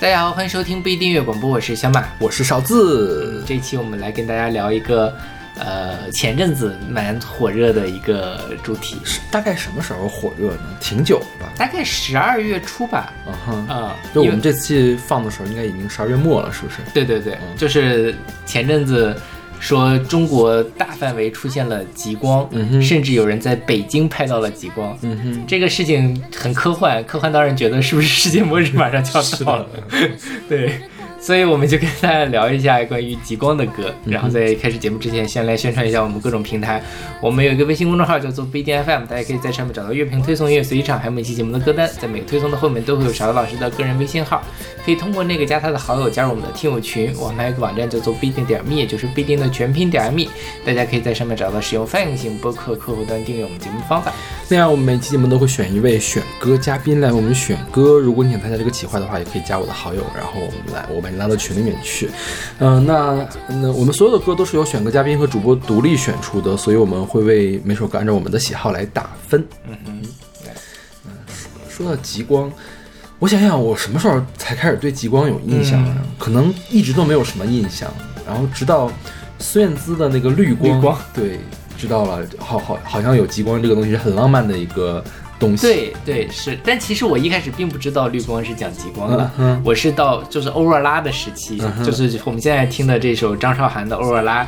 大家好，欢迎收听不一订阅广播，我是小马，我是勺子。这期我们来跟大家聊一个呃，前阵子蛮火热的一个主题，是大概什么时候火热呢？挺久了吧？大概十二月初吧。嗯哼，啊、就我们这期放的时候，应该已经十二月末了，是不是？对对对，嗯就是前阵子说中国大范围出现了极光，嗯哼甚至有人在北京拍到了极光。嗯哼，这个事情很科幻，科幻到让人觉得是不是世界末日马上就要到了？对，所以我们就跟大家聊一下关于极光的歌。嗯然后在开始节目之前，先来宣传一下我们各种平台。我们有一个微信公众号叫做不一定 FM，大家可以在上面找到乐评推送、音乐随机场，还有每期节目的歌单。在每个推送的后面都会有勺子老师的个人微信号，可以通过那个加他的好友，加入我们的听友群。我们还有一个网站叫做不一定点 me，也就是不一定的全拼点 me，大家可以在上面找到使用泛用型播客客户端订阅我们节目的方法。那样我们每期节目都会选一位选歌嘉宾来为我们选歌。如果你想参加这个企划的话，也可以加我的好友，然后我们来，我把你拉到群里面去。嗯、那那我们所有的歌都是由选歌嘉宾和主播独立选出的，所以我们会为每首歌按照我们的喜好来打分。嗯哼，嗯说到极光，我想想，我什么时候才开始对极光有印象啊？嗯可能一直都没有什么印象，然后直到孙燕姿的那个绿光，绿光对，知道了，好好好像有极光这个东西是很浪漫的一个东西。，对对是，但其实我一开始并不知道绿光是讲极光的，嗯我是到就是欧若拉的时期，嗯就是我们现在听的这首张韶涵的《欧若拉》，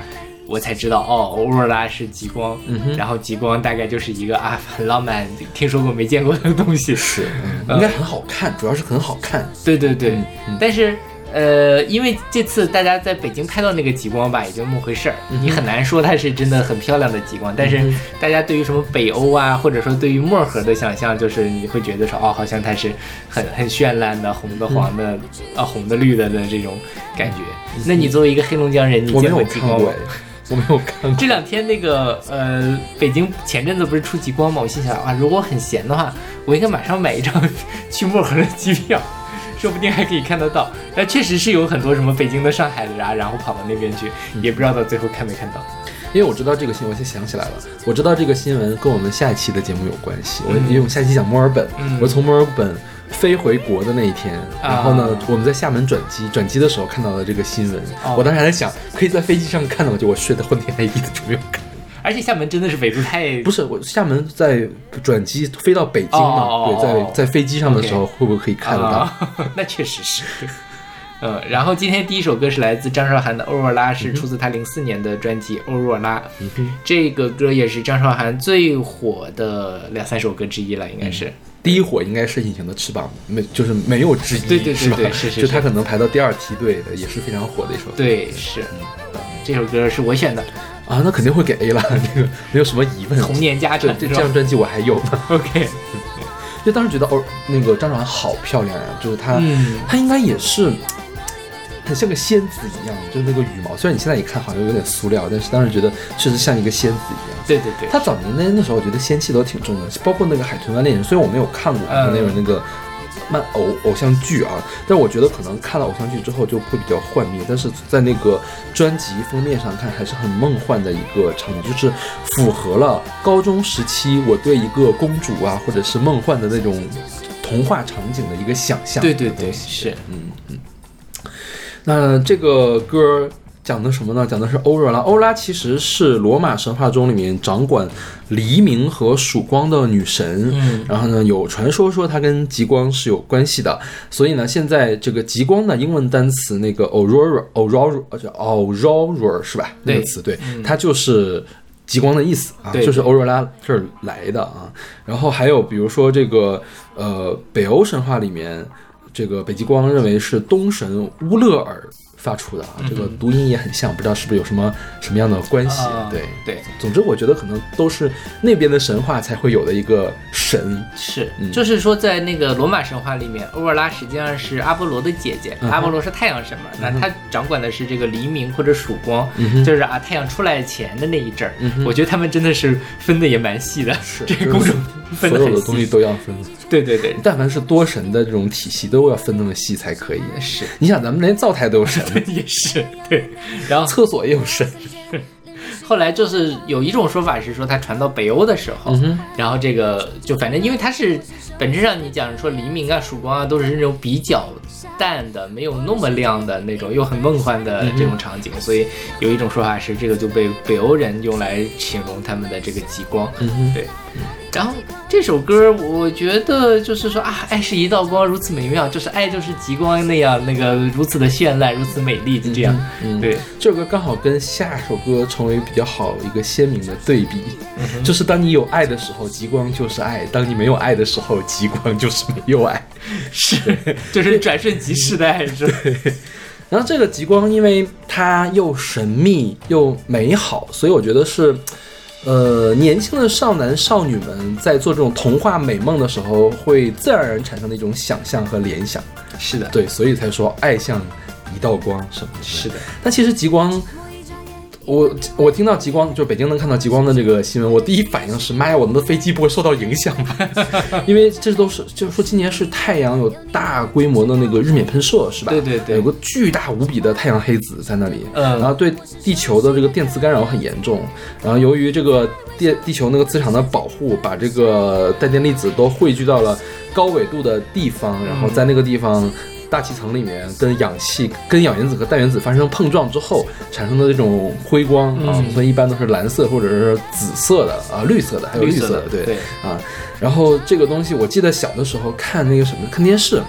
我才知道哦，欧若拉是极光，嗯然后极光大概就是一个啊很浪漫，听说过没见过的东西，是，嗯。应该很好看，主要是很好看。对对对，但是。呃，因为这次大家在北京拍到那个极光吧，也就那么回事儿，嗯你很难说它是真的很漂亮的极光。但是大家对于什么北欧啊，或者说对于漠河的想象，就是你会觉得说，哦，好像它是很很绚烂的，红的、黄的，啊，红的、绿的的这种感觉。那你作为一个黑龙江人，你见过极光我没有看过。这两天那个呃，北京前阵子不是出极光吗？我心想啊，如果很闲的话，我应该马上买一张 去漠河的机票，说不定还可以看得到。但确实是有很多什么北京的、上海的啊，然后跑到那边去，也不知道到最后看没看到。因为我知道这个新闻，我先想起来了，我知道这个新闻跟我们下一期的节目有关系。我嗯因为我们下期讲墨尔本，嗯我从墨尔本飞回国的那一天，然后呢啊，我们在厦门转机，转机的时候看到了这个新闻，哦我当时还在想，可以在飞机上看到，就我睡得昏天黑地的就没有看。而且厦门真的是纬度太不是，我厦门在转机飞到北京嘛，对，在在飞机上的时候会不会可以看得到？啊，那确实是。嗯，然后今天第一首歌是来自张韶涵的《欧若拉》，是出自她零四年的专辑《欧若拉》。嗯这个歌也是张韶涵最火的两三首歌之一了，应该是。第一火应该是《隐形的翅膀》，没就是没有之一，对对对是吧？对是是就是他可能排到第二梯队的，也是非常火的一首歌。对，是。嗯这首歌是我选的，啊，那肯定会给 A 了，这个没有什么疑问。童年家这产这这张专辑我还有呢，OK，就当时觉得哦，那个张韶涵好漂亮呀、就是她，嗯。她应该也是很像个仙子一样，就是那个羽毛，虽然你现在一看好像有点塑料，但是当时觉得确实像一个仙子一样。对对对，她早年那那时候，我觉得仙气都挺重的，包括那个《海豚湾恋人》，虽然我没有看过嗯。那有那个漫偶偶像剧啊，但我觉得可能看了偶像剧之后就会比较幻灭，但是在那个专辑封面上看还是很梦幻的一个场景，就是符合了高中时期我对一个公主啊或者是梦幻的那种童话场景的一个想象。对对对，是，嗯嗯。那这个歌讲的什么呢？讲的是欧若拉。欧若拉其实是罗马神话中里面掌管黎明和曙光的女神。嗯然后呢，有传说说她跟极光是有关系的。所以呢，现在这个极光的英文单词那个 aurora aurora 呃叫 aurora 是吧？那个词对，嗯它就是。极光的意思啊，就是欧若拉这儿来的啊。然后还有比如说这个呃北欧神话里面，这个北极光认为是东神乌勒尔发出的啊，这个读音也很像，不知道是不是有什么什么样的关系？啊对，对，总之我觉得可能都是那边的神话才会有的一个神。是，嗯。就是说，在那个罗马神话里面，欧若拉实际上是阿波罗的姐姐，阿波罗是太阳神嘛，那他掌管的是这个黎明或者曙光，就是啊太阳出来前的那一阵儿。嗯我觉得他们真的是分的也蛮细的，是这个公主所有的东西。都要分。对对对，但凡是多神的这种体系，都要分那么细才可以。是你想，咱们连灶台都有神，也是对。然后厕所也有神。后来就是有一种说法是说，它传到北欧的时候，嗯然后这个就反正因为它是本质上你讲说黎明啊、曙光啊，都是那种比较淡的，没有那么亮的那种，又很梦幻的这种场景，所以有一种说法是这个就被北欧人用来形容他们的这个极光。嗯哼，对。然后这首歌，我觉得就是说啊，爱是一道光，如此美妙，就是爱就是极光那样，那个如此的绚烂，如此美丽，就这样。嗯，对，这首歌刚好跟下首歌成为比较好一个鲜明的对比，嗯就是当你有爱的时候，极光就是爱；当你没有爱的时候，极光就是没有爱。是，就是转瞬即逝的爱，是吧？然后这个极光，因为它又神秘又美好，所以我觉得是，呃，年轻的少男少女们在做这种童话美梦的时候，会自然而然产生的一种想象和联想。是的，对，所以才说爱像一道光什么的。是的，但其实极光，我我听到极光，就北京能看到极光的这个新闻，我第一反应是，妈呀，我们的飞机不会受到影响吧？因为这都是，就是说今年是太阳有大规模的那个日冕喷射，是吧？对对对有个巨大无比的太阳黑子在那里，嗯然后对地球的这个电磁干扰很严重，然后由于这个电地球那个磁场的保护，把这个带电粒子都汇聚到了高纬度的地方，然后在那个地方。大气层里面跟氧气、跟氧原子和氮原子发生碰撞之后产生的这种辉光啊，嗯我们一般都是蓝色或者是紫色的啊、绿色的，还有绿色的，对对，啊。然后这个东西，我记得小的时候看那个什么看电视，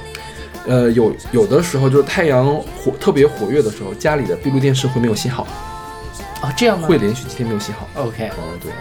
呃，有有的时候就是太阳火特别活跃的时候，家里的闭路电视会没有信号，啊，这样吗？会连续几天没有信号。OK。哦，对，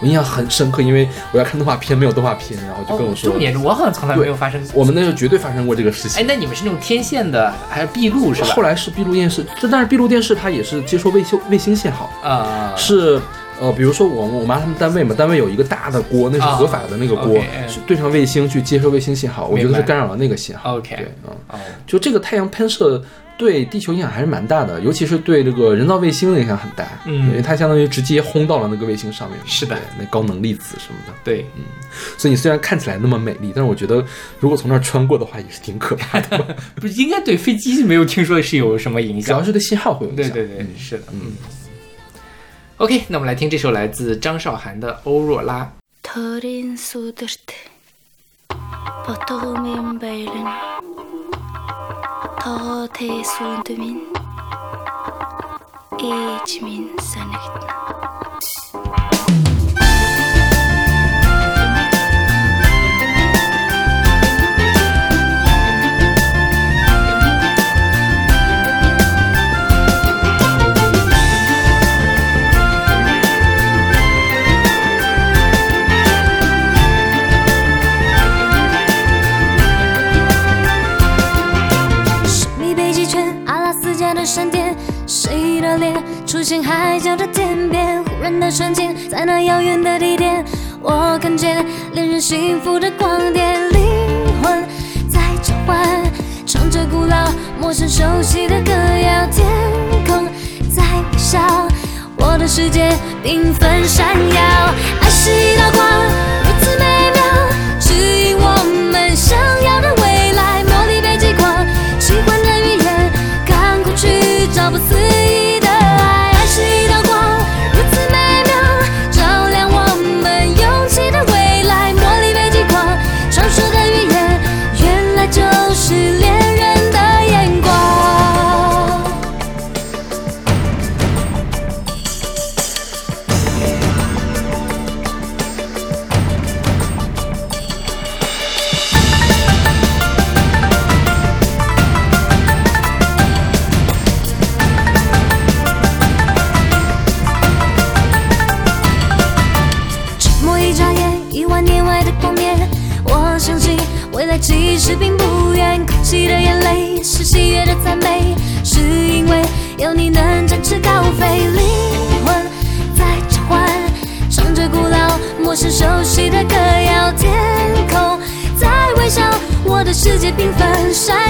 我印象很深刻，因为我要看动画片，没有动画片，然后就跟我说，重，我好像从来没有发生过。我们那时候绝对发生过这个事情。哎，那你们是那种天线的，还是闭路是吧？后来是闭路电视，这但是闭路电视它也是接收卫星卫星信号，啊，是呃，比如说我我妈他们单位嘛，单位有一个大的锅，那是合法的那个锅对上卫星去接收卫星信号，我觉得是干扰了那个信号。OK 对，嗯，哦，就这个太阳喷射。对地球影响还是蛮大的，尤其是对这个人造卫星的影响很大，嗯因为它相当于直接轰到了那个卫星上面，是的那高能粒子什么的。对，嗯所以你虽然看起来那么美丽，但是我觉得如果从那儿穿过的话，也是挺可怕的。不应该对飞机没有听说是有什么影响。主要是对信号会有影响。对对对，是的，嗯。OK，那我们来听这首来自张韶涵的《欧若拉》。tog'u tey so'ndi men echmin sanagitni 出现海角的天边？忽然的瞬间，在那遥远的地点，我看见恋人幸福的光点，灵魂在召唤，唱着古老、陌生、熟悉的歌谣，天空在微笑，我的世界缤纷闪耀，爱是一道光，如此美妙，指引我们想世界缤纷闪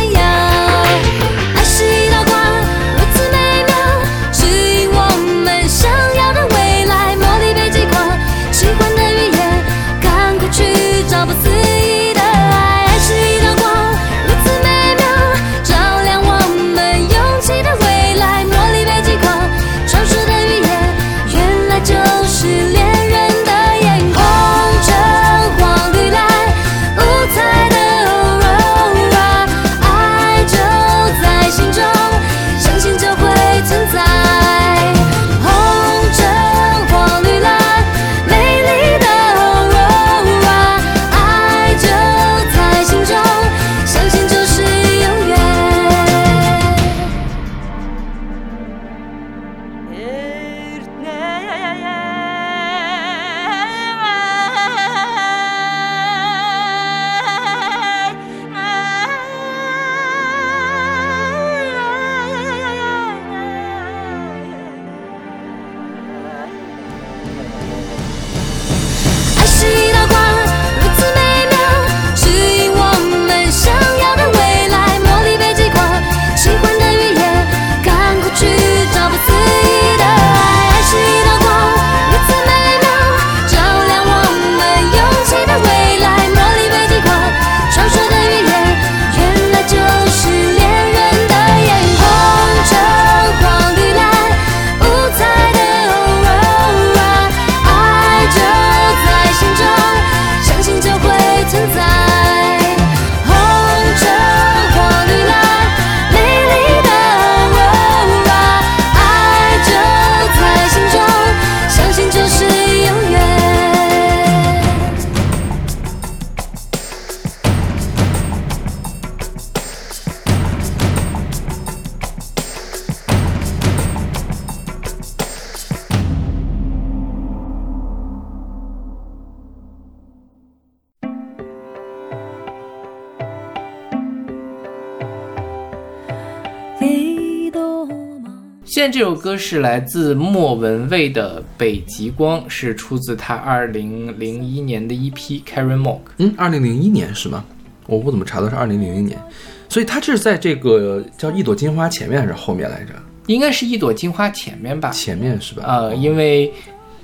在这首歌是来自莫文蔚的《北极光》，是出自他二零零一年的一批《Carry Mog》。嗯，二零零一年是吗？我不怎么查到是二零零一年？所以它这是在这个叫一朵金花前面还是后面来着？应该是一朵金花前面吧？前面是吧？呃，因为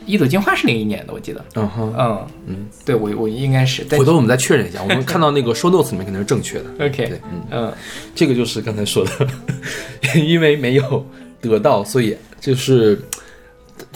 一朵金花是零一年的，我记得。嗯哼，嗯嗯，对我我应该是。回头我们再确认一下，我们看到那个 show notes 里面肯定是正确的。OK，对，嗯，嗯，这个就是刚才说的，因为没有得到，所以就是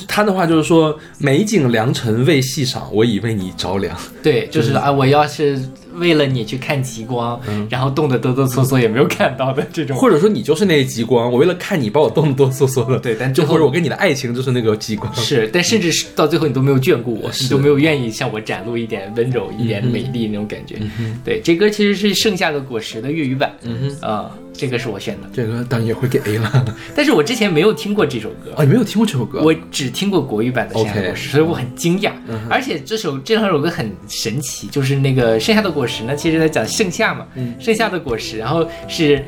他的话就是说，美景良辰未细赏，我已为你着凉。对，就是啊，我要是为了你去看极光，然后冻得哆哆嗦嗦也没有看到的这种。或者说你就是那极光，我为了看你把我冻得哆哆嗦嗦的。对但最后就或者我跟你的爱情就是那个极光。是，但甚至是到最后你都没有眷顾我，是你都没有愿意向我展露一点温柔、一点美丽那种感觉。对，这歌其实是《盛夏的果实》的粤语版，嗯哼，啊、这个是我选的，这个当然也会给 A 了。但是我之前没有听过这首歌。啊，你没有听过这首歌？我只听过国语版的《剩下的果实》所以我很惊讶。嗯而且这首这两首歌很神奇，就是那个《剩下的果实》呢，其实在讲盛夏嘛，嗯盛夏的果实，然后是。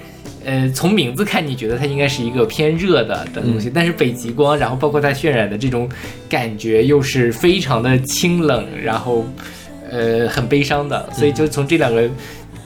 呃，从名字看，你觉得它应该是一个偏热的的东嗯西，但是北极光，然后包括它渲染的这种感觉，又是非常的清冷，然后呃很悲伤的，所以就从这两个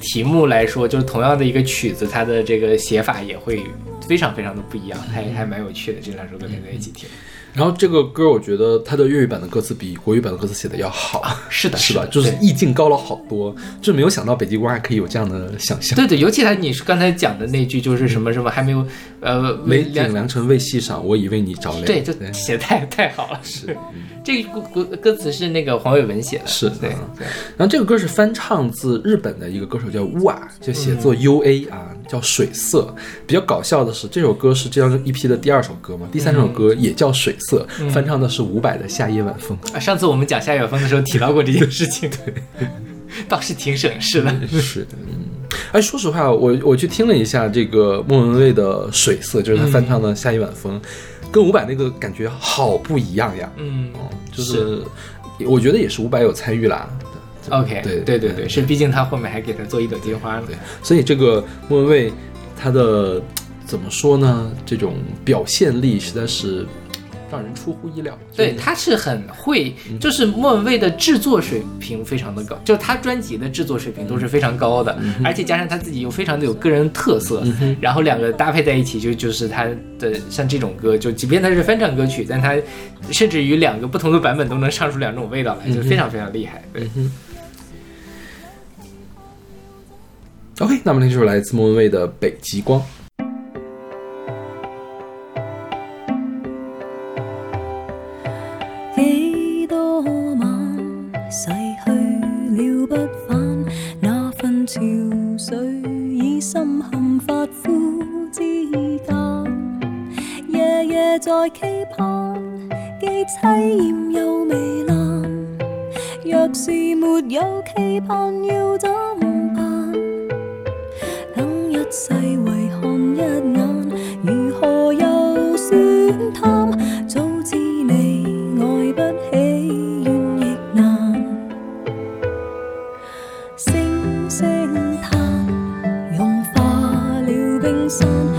题目来说，就是同样的一个曲子，它的这个写法也会非常非常的不一样，还还蛮有趣的。这两首歌连在一起听，然后这个歌，我觉得它的粤语版的歌词比国语版的歌词写的要好，是的，是吧？的就是意境高了好多，就没有想到北极光还可以有这样的想象。对对，尤其他你是刚才讲的那句，就是什么什么还没有呃没两景良辰未细赏，我已为你着凉。对，就写太太好了。是，这个歌歌歌词是那个黄伟文写的。是对。然后这个歌是翻唱自日本的一个歌手叫乌啊，就写嗯作 U A 啊，叫水色。比较搞笑的是，这首歌是这张 EP 的第二首歌嘛，第三首歌也叫水色，嗯翻唱的是伍佰的《夏夜晚风》。啊，上次我们讲夏夜晚风的时候提到过这件事情，对，倒是挺省事的。是的，嗯，哎，说实话，我我去听了一下这个莫文蔚的《水色》，就是他翻唱的《夏夜晚风》，跟伍佰那个感觉好不一样呀。嗯哦，就是我觉得也是伍佰有参与啦。，OK，对对对对，是，毕竟他后面还给他做一朵金花呢。对，所以这个莫文蔚他的怎么说呢？这种表现力实在是让人出乎意料。对，他是很会，就是莫文蔚的制作水平非常的高，就是他专辑的制作水平都是非常高的，而且加上他自己又非常的有个人特色，然后两个搭配在一起就就是他的像这种歌，就即便它是翻唱歌曲，但他甚至于两个不同的版本都能唱出两种味道来，就非常非常厉害。对，OK，那么这就是来自莫文蔚的《北极光》。水已深陷發膚之間，夜夜在期盼，既凄艳又糜烂。若是沒有期盼，要怎辦？等一世為看一眼，如何又算貪？了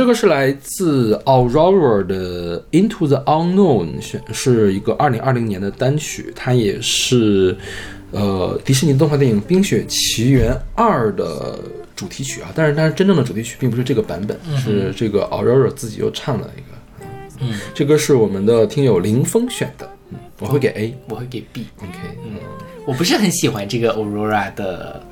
这个是来自 Aurora 的《Into the Unknown》，选是一个二零二零年的单曲，它也是呃迪士尼动画电影《冰雪奇缘二》的主题曲啊。但是，但是真正的主题曲并不是这个版本，是这个 Aurora 自己又唱了一个。嗯，这歌是我们的听友林峰选的，嗯，我会给 A。我会给 B。OK，嗯，我不是很喜欢这个 Aurora 的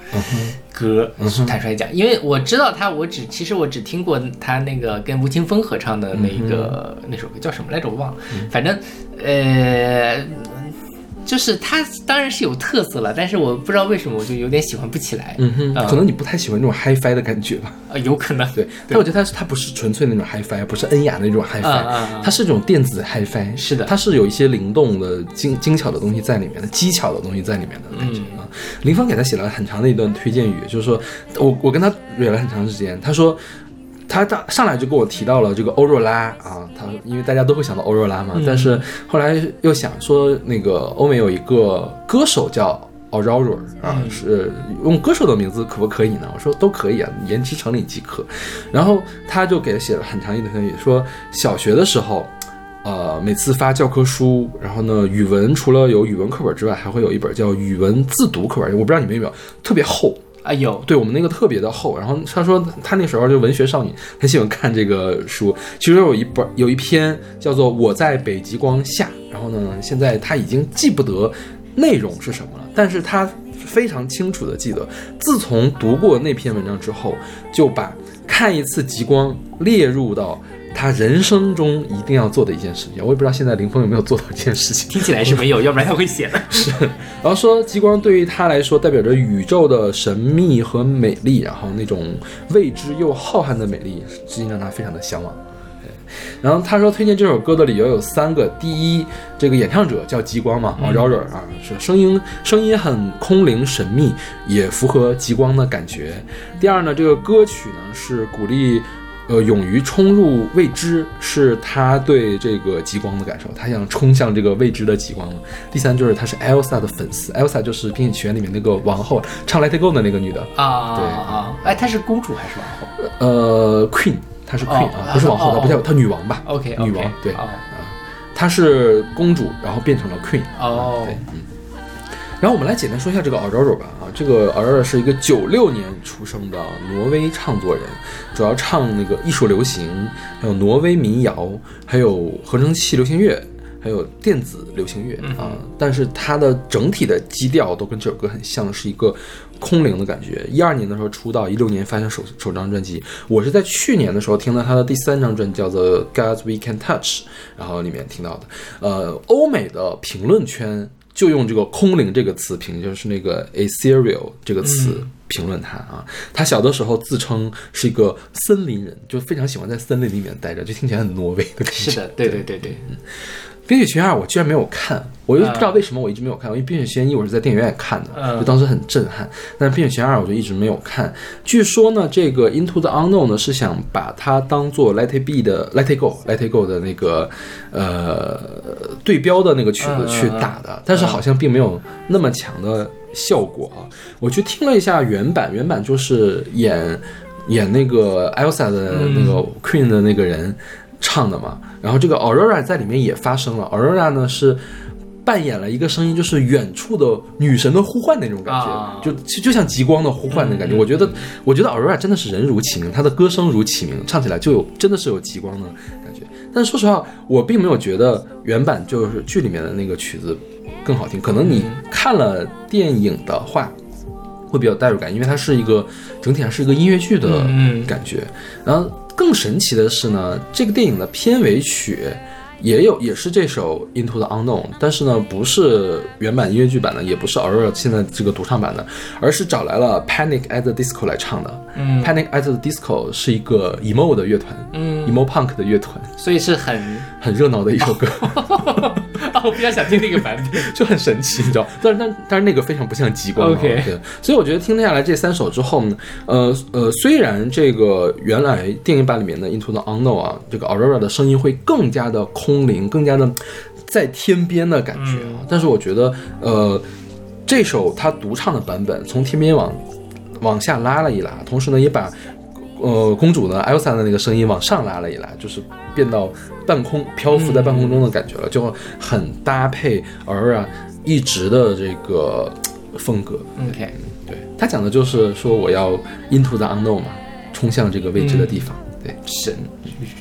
歌，坦率讲，因为我知道他，我只其实我只听过他那个跟吴青峰合唱的那个、那首歌叫什么来着，我忘了，反正呃。就是它当然是有特色了，但是我不知道为什么我就有点喜欢不起来。嗯哼，啊可能你不太喜欢这种 HiFi 的感觉吧？呃有可能对，但我觉得它是它不是纯粹那种 HiFi，不是恩雅的那种啊啊它是这种电子 HiFi，是的它是有一些灵动的、精精巧的东西在里面的，技巧的东西在里面的感觉嗯啊。林峰给他写了很长的一段推荐语，就是说我我跟他蕊了很长时间，他说。他大上来就跟我提到了这个欧若拉啊，他因为大家都会想到欧若拉嘛，嗯但是后来又想说那个欧美有一个歌手叫 Aurora 啊，嗯是用歌手的名字可不可以呢？我说都可以啊，言之成理即可。然后他就给他写了很长一段推语，说小学的时候。呃，每次发教科书，然后呢，语文除了有语文课本之外，还会有一本叫语文自读课本，我不知道你们有没有，特别厚，啊，有对我们那个特别的厚。然后他说他那时候就文学少女，很喜欢看这个书。其中有一本有一篇叫做《我在北极光下》，然后呢，现在他已经记不得内容是什么了，但是他非常清楚的记得，自从读过那篇文章之后，就把看一次极光列入到。他人生中一定要做的一件事情，我也不知道现在林峰有没有做到这件事情。听起来是没有，要不然他会写的。是然后说极光对于他来说代表着宇宙的神秘和美丽，然后那种未知又浩瀚的美丽，至今让他非常的向往。对然后他说推荐这首歌的理由有三个：第一，这个演唱者叫极光嘛，哦 r o r 啊，是声音声音很空灵神秘，也符合极光的感觉。第二呢，这个歌曲呢是鼓励。呃，勇于冲入未知，是他对这个极光的感受，他想冲向这个未知的极光了。第三就是他是 Elsa 的粉丝，Elsa 就是《冰雪奇缘》里面那个王后，唱《Let It Go》的那个女的，啊对啊！哎，她是公主还是王后呃，Queen，她是 Queen、哦啊，不是王后，哦她不叫她女王吧？OK，女王对，啊她是公主，然后变成了 Queen。哦对，嗯。然后我们来简单说一下这个 Aurora 吧啊，这个 Aurora 是一个九六年出生的挪威唱作人，主要唱那个艺术流行，还有挪威民谣，还有合成器流行乐，还有电子流行乐啊。但是它的整体的基调都跟这首歌很像，是一个空灵的感觉。一二年的时候出道，一六年发行首首张专辑。我是在去年的时候听到他的第三张专辑叫做《Gods We Can Touch》，然后里面听到的。呃，欧美的评论圈就用这个“空灵”这个词评，就是那个 “ethereal” 这个词评论他啊。他小的时候自称是一个森林人，就非常喜欢在森林里面待着，就听起来很挪威的感觉。是的，对对对对，冰雪奇缘二》我居然没有看，我就不知道为什么我一直没有看，因为《冰雪奇缘一》我是在电影院看的，嗯就当时很震撼。但是《冰雪奇缘二》我就一直没有看。据说呢，这个《Into the Unknown》呢是想把它当做《Let It Be》的《Let It Go》《Let It Go》的那个呃对标的那个曲子去打的，但是好像并没有那么强的效果啊。我去听了一下原版，原版就是演演那个 Elsa 的那个 Queen 的那个人唱的嘛。然后这个 Aurora 在里面也发声了，Aurora 呢是扮演了一个声音，就是远处的女神的呼唤那种感觉，啊就就就像极光的呼唤的感觉。我觉得，我觉得 Aurora 真的是人如其名，她的歌声如其名，唱起来就有真的是有极光的感觉。但是说实话，我并没有觉得原版就是剧里面的那个曲子更好听。可能你看了电影的话，会比较代入感，因为它是一个整体上是一个音乐剧的感觉。然后更神奇的是呢，这个电影的片尾曲也有也是这首《Into the Unknown》，但是呢不是原版音乐剧版的，也不是 Aurora 现在这个独唱版的，而是找来了 Panic at the Disco 来唱的。嗯 Panic at the Disco 是一个 emo 的乐团，嗯，emo punk 的乐团，所以是很很热闹的一首歌。啊，我比较想听那个版本。就很神奇，你知道？但是但但是那个非常不像极光、啊。OK 对，所以我觉得听下来这三首之后呢，呃呃，虽然这个原来电影版里面的 Into the Unknown 啊，这个 Aurora 的声音会更加的空灵，更加的在天边的感觉啊，但是我觉得呃，这首他独唱的版本从天边往往下拉了一拉，同时呢也把。呃，公主呢，Elsa 的那个声音往上拉了一拉，就是变到半空漂浮在半空中的感觉了，就很搭配 Aurora 一直的这个呃风格。OK，对他讲的就是说我要 into the unknown 嘛，冲向这个未知的地方。对，神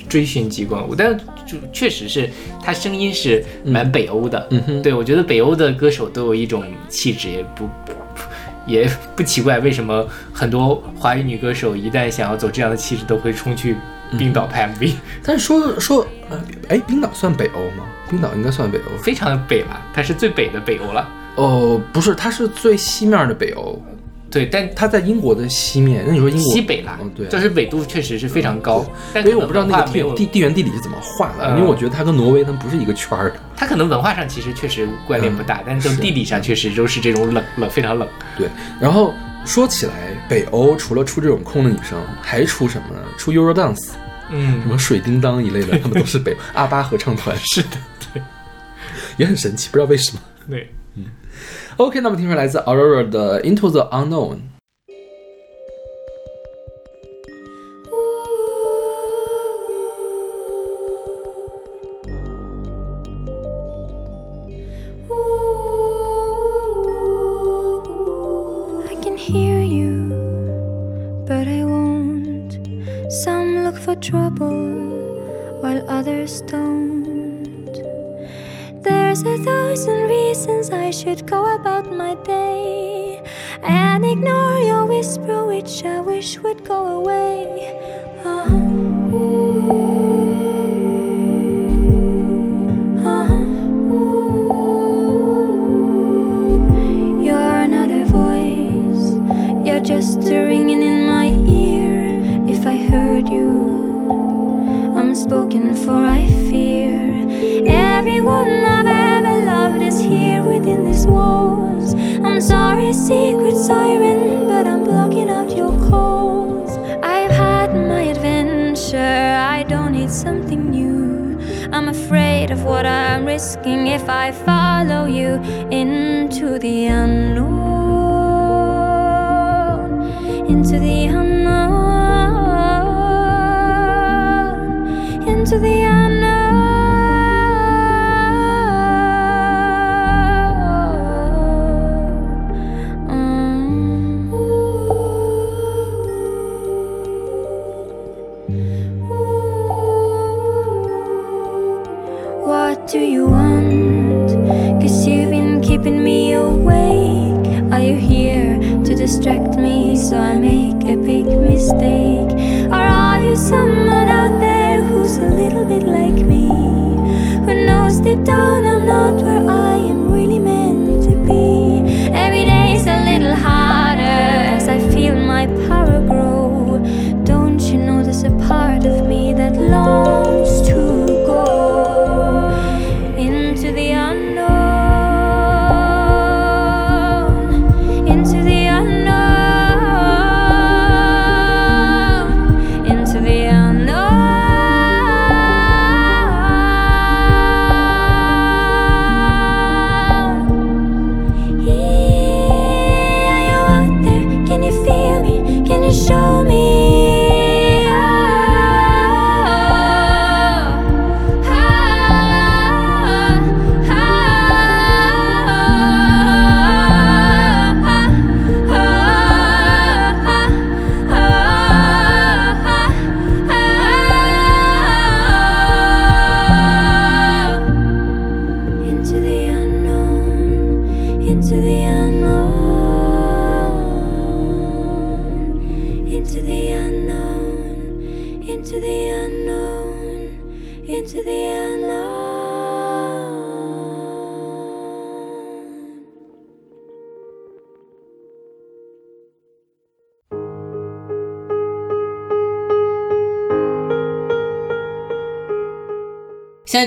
追寻极光，我但是就确实是他声音是蛮北欧的。嗯哼，对我觉得北欧的歌手都有一种气质，也不不 也不奇怪，为什么很多华语女歌手一旦想要走这样的气质，都会冲去冰岛拍 MV，、但是说说，呃，哎，冰岛算北欧吗？冰岛应该算北欧。非常的北吧，它是最北的北欧了。哦，不是，它是最西面的北欧，对，但它在英国的西面。那你说英国西北啦，嗯，对，就是纬度确实是非常高，但因为我不知道那个地地地缘地理是怎么画的，嗯因为我觉得它跟挪威它不是一个圈儿的。它可能文化上其实确实关联不大，但是从地理上确实都是这种冷冷非常冷。对，然后说起来，北欧除了出这种空的女生，还出什么呢？出 Eurodance，嗯什么水叮当一类的，他们都是北阿巴合唱团，是的，对也很神奇，不知道为什么。对。OK，那么听出来自 Aurora 的 Into the Unknown。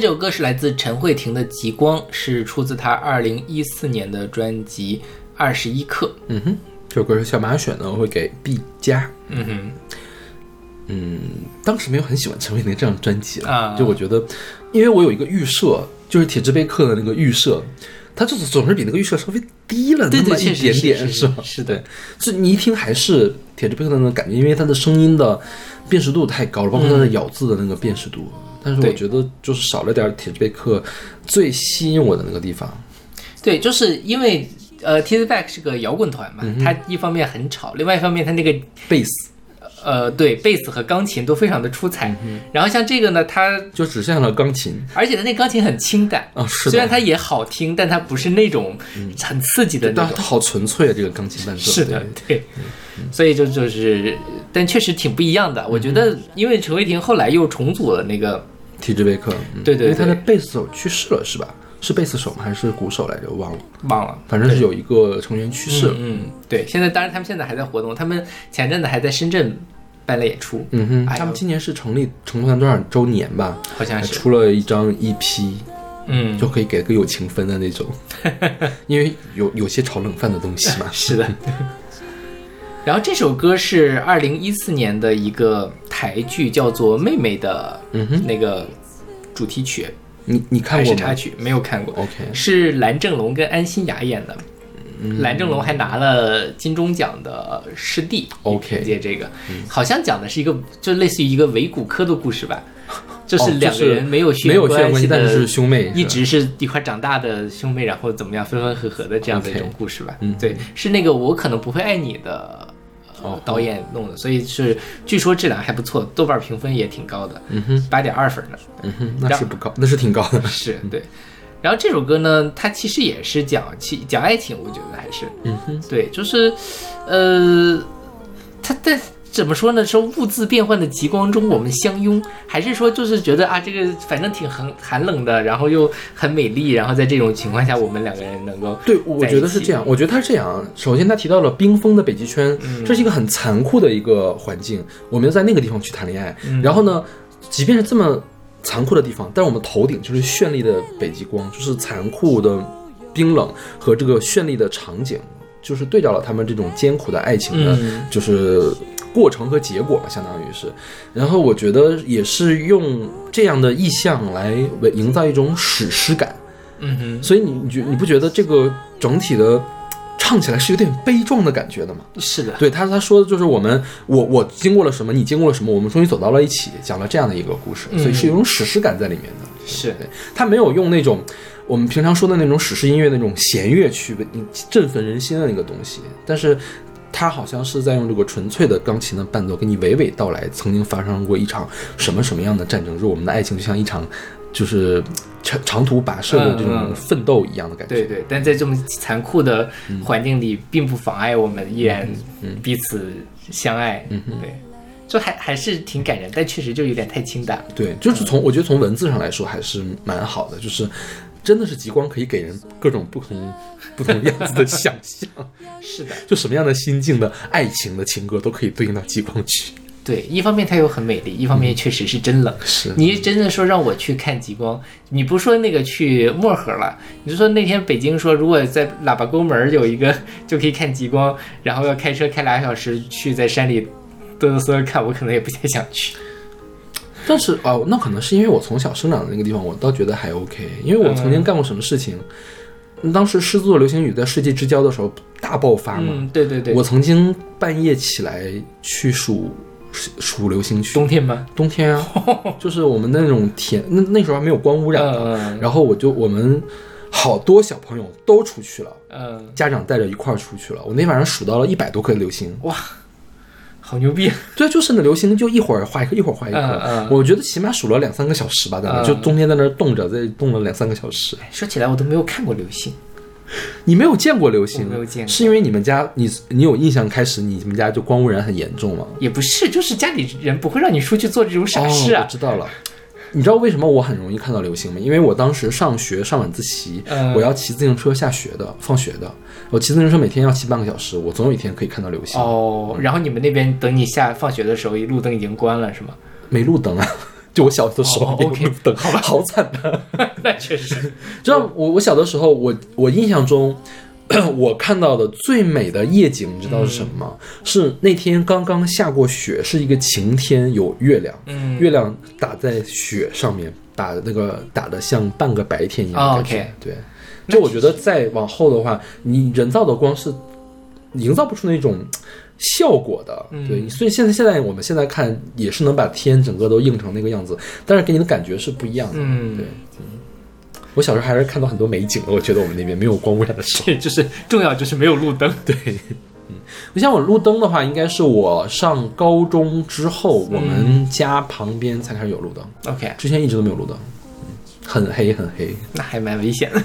这首歌是来自陈慧婷的《极光》，是出自她二零一四年的专辑《二十一克》。嗯哼，这首歌是小马选的，我会给 B 加。嗯哼，嗯，当时没有很喜欢陈慧琳这张专辑了，啊就我觉得，因为我有一个预设，就是铁之贝克的那个预设，它就是总是比那个预设稍微低了那么一点点，是是吧？是的，就你一听还是铁之贝克的那种感觉，因为它的声音的辨识度太高了，包括它的咬字的那个辨识度。但是我觉得就是少了点铁质贝克最吸引我的那个地方。对，就是因为呃 t i z Back 是个摇滚团嘛，嗯它一方面很吵，另外一方面它那个贝斯呃对贝斯和钢琴都非常的出彩。嗯然后像这个呢，它就只剩下了钢琴而且它那钢琴很清淡啊，是的，虽然它也好听，但它不是那种很刺激的那种。好纯粹啊，这个钢琴伴奏。是的对，对，所以就就是，但确实挺不一样的。我觉得，因为陈伟霆后来又重组了那个，体制贝克，嗯对对因为他的贝斯手去世了，是吧？是贝斯手吗？还是鼓手来着？忘了，忘了，反正是有一个成员去世了。嗯，对。现在当然他们现在还在活动，他们前阵子还在深圳办了演出，嗯哼，哎他们今年是成立成团多少周年吧？好像是，出了一张 EP，嗯，就可以给个友情分的那种，因为有有些炒冷饭的东西嘛。是的。然后这首歌是二零一四年的一个台剧，叫做《妹妹》的嗯哼，那个主题曲，你你看过吗插曲，没有看过。？OK，是蓝正龙跟安心雅演的。嗯蓝正龙还拿了金钟奖的师弟 OK 凭借这个，好像讲的是一个就类似于一个伪骨科的故事吧，就是哦两个人没有血没有血缘关系但是是兄妹，一直是一块长大的兄妹，然后怎么样分分合合的这样的一种故事吧。嗯对，是那个我可能不会爱你的。导演弄的，所以是据说质量还不错，豆瓣评分也挺高的，嗯哼，八点二分呢。嗯哼，那是不高，那是挺高的。是对。然后这首歌呢，它其实也是讲其讲爱情，我觉得还是，嗯哼，对，就是，呃，它在怎么说呢？说物质变换的极光中我们相拥，还是说就是觉得啊，这个反正挺很寒冷的，然后又很美丽，然后在这种情况下，我们两个人能够对，我觉得是这样。我觉得他是这样。首先，他提到了冰封的北极圈，这是一个很残酷的一个环境，我们要在那个地方去谈恋爱。然后呢，即便是这么残酷的地方，但我们头顶就是绚丽的北极光，就是残酷的冰冷和这个绚丽的场景，就是对照了他们这种艰苦的爱情的，嗯就是过程和结果吧，相当于是。然后我觉得也是用这样的意象来为营造一种史诗感。嗯哼，所以你你觉你不觉得这个整体的唱起来是有点悲壮的感觉的嘛？是的，对他他说的就是我们我我经过了什么，你经过了什么，我们终于走到了一起，讲了这样的一个故事，所以是有种史诗感在里面的。是对，他没有用那种我们平常说的那种史诗音乐那种弦乐去振奋人心的那个东西，但是。他好像是在用这个纯粹的钢琴的伴奏，给你娓娓道来曾经发生过一场什么什么样的战争，就是我们的爱情就像一场就是长长途跋涉的这嗯种嗯奋斗一样的感觉。对对，但在这么残酷的环境里，并不妨碍我们依然彼此相爱。嗯哼对，就还还是挺感人，但确实就有点太清淡。对，就是从我觉得从文字上来说还是蛮好的，就是真的是极光可以给人各种不同不同样子的想象，是的，就什么样的心境的爱情的情歌都可以对应到极光去。对，一方面它又很美丽，一方面确实是真冷。是你真的说让我去看极光，你不说那个去漠河了，你就说那天北京说如果在喇叭沟门儿有一个就可以看极光，然后要开车开俩小时去在山里嘚嘚瑟看，我可能也不太想去。但是哦，那可能是因为我从小生长的那个地方，我倒觉得还 OK，因为我曾经干过什么事情。当时狮子座流星雨在世纪之交的时候大爆发嘛，嗯，对对对，我曾经半夜起来去数数流星去。冬天吗？冬天啊，就是我们那种田，那那时候还没有光污染然后我就我们好多小朋友都出去了，嗯，家长带着一块儿出去了。我那晚上数到了一百多颗流星，哇，好牛逼！对，就是那流星就一会儿画一颗，一会儿画一颗。嗯嗯我觉得起码数了两三个小时吧，在那、嗯就冬天在那儿冻着，在冻了两三个小时。说起来我都没有看过流星，你没有见过流星？没有见过是因为你们家你你有印象开始你们家就光污染很严重吗？也不是，就是家里人不会让你出去做这种傻事哦，啊我。知道了。你知道为什么我很容易看到流星吗？因为我当时上学上晚自习，嗯我要骑自行车下学的，放学的。我骑自行车每天要骑半个小时，我总有一天可以看到流星。哦，然后你们那边等你下放学的时候，路灯已经关了是吗？没路灯啊，就我小的时候 OK，路灯，好吧好惨的。那确实，知道我我小的时候，我我印象中，我看到的最美的夜景，你知道是什么吗？是那天刚刚下过雪，是一个晴天，有月亮，嗯月亮打在雪上面，打那个打的像半个白天一样的哦感觉。OK 对，就我觉得再往后的话，你人造的光是营造不出那种。效果的，嗯。对，所以现在现在我们现在看也是能把天整个都映成那个样子，但是给你的感觉是不一样的，嗯。对，我小时候还是看到很多美景的，我觉得我们那边没有光污染的时候。这 就是重要，就是没有路灯。对，嗯。你像我路灯的话，应该是我上高中之后，我们家旁边才开始有路灯，OK，之前一直都没有路灯，嗯。很黑很黑。那还蛮危险的。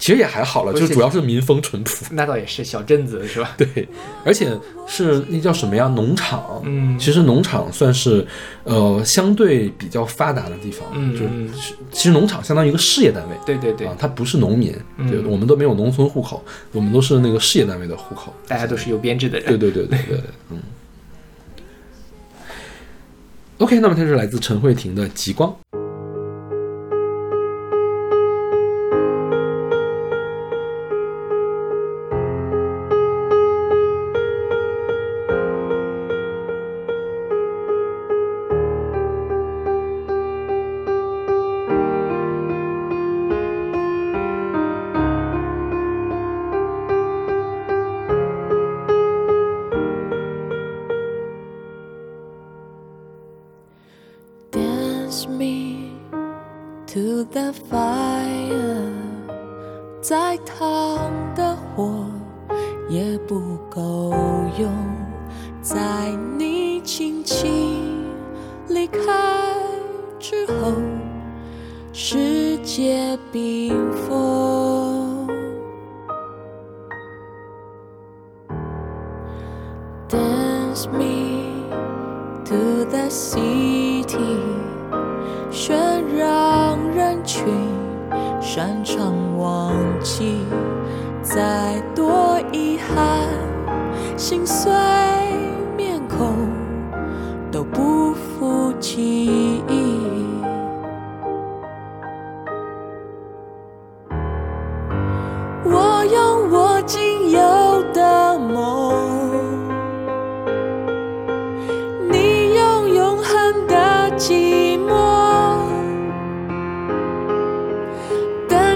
其实也还好了，就主要是民风淳朴。那倒也是小镇子是吧？对，而且是那叫什么呀？农场。嗯其实农场算是呃相对比较发达的地方。嗯就是嗯其实农场相当于一个事业单位。对对对啊，，它不是农民，我们都没有农村户口，我们都是那个事业单位的户口。大家都是有编制的人。对对对对对对，嗯。OK，那么它是来自陈慧婷的《极光》。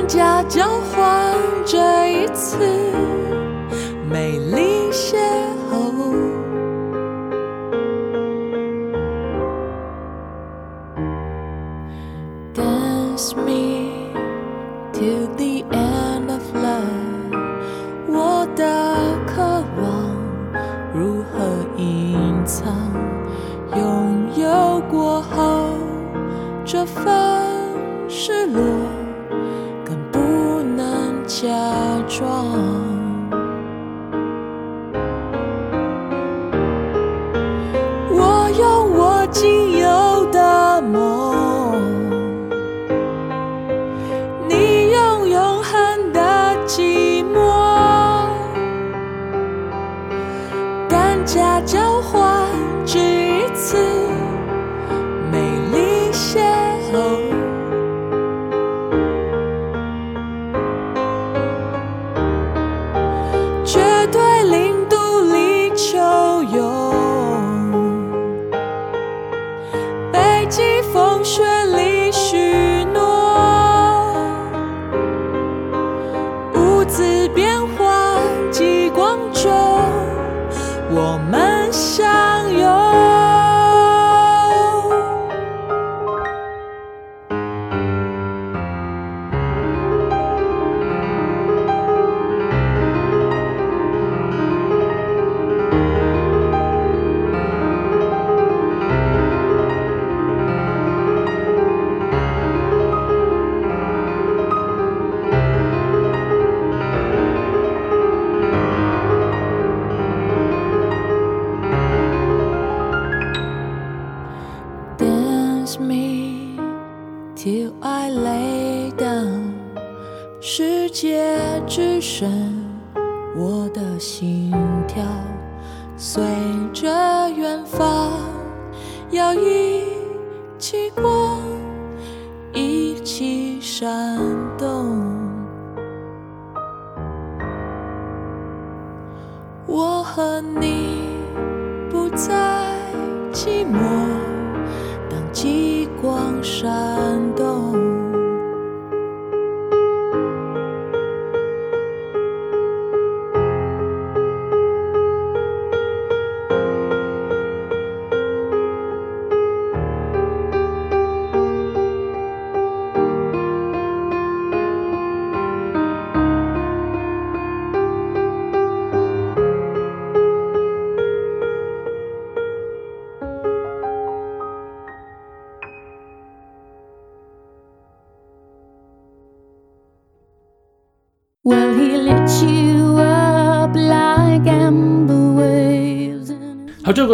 假交换这一次。我和你不再寂寞，当极光闪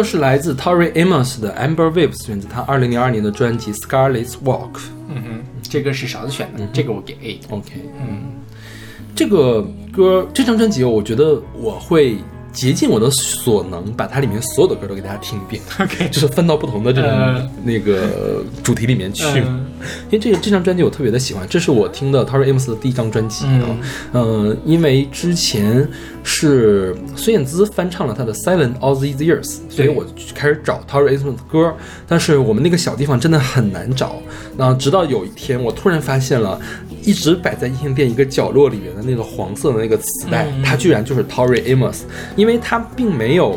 个是来自 Tori Amos 的 Amber Waves，选自他二零零二年的专辑《Scarlet's Walk》。嗯哼，这个是勺子选的，这个我给 A。OK，嗯，这个歌这张专辑，我觉得我会竭尽我的所能，把它里面所有的歌都给大家听一遍。OK 就是分到不同的这种、嗯那个主题里面去。嗯因为这个这张专辑我特别的喜欢，这是我听的 Tori Amos 的第一张专辑啊。嗯呃，因为之前是孙燕姿翻唱了她的《Silent All These Years》，所以我就开始找 Tori Amos 的歌，但是我们那个小地方真的很难找。那直到有一天，我突然发现了。一直摆在音像店一个角落里面的那个黄色的那个磁带，嗯它居然就是 Tori Amos，因为它并没有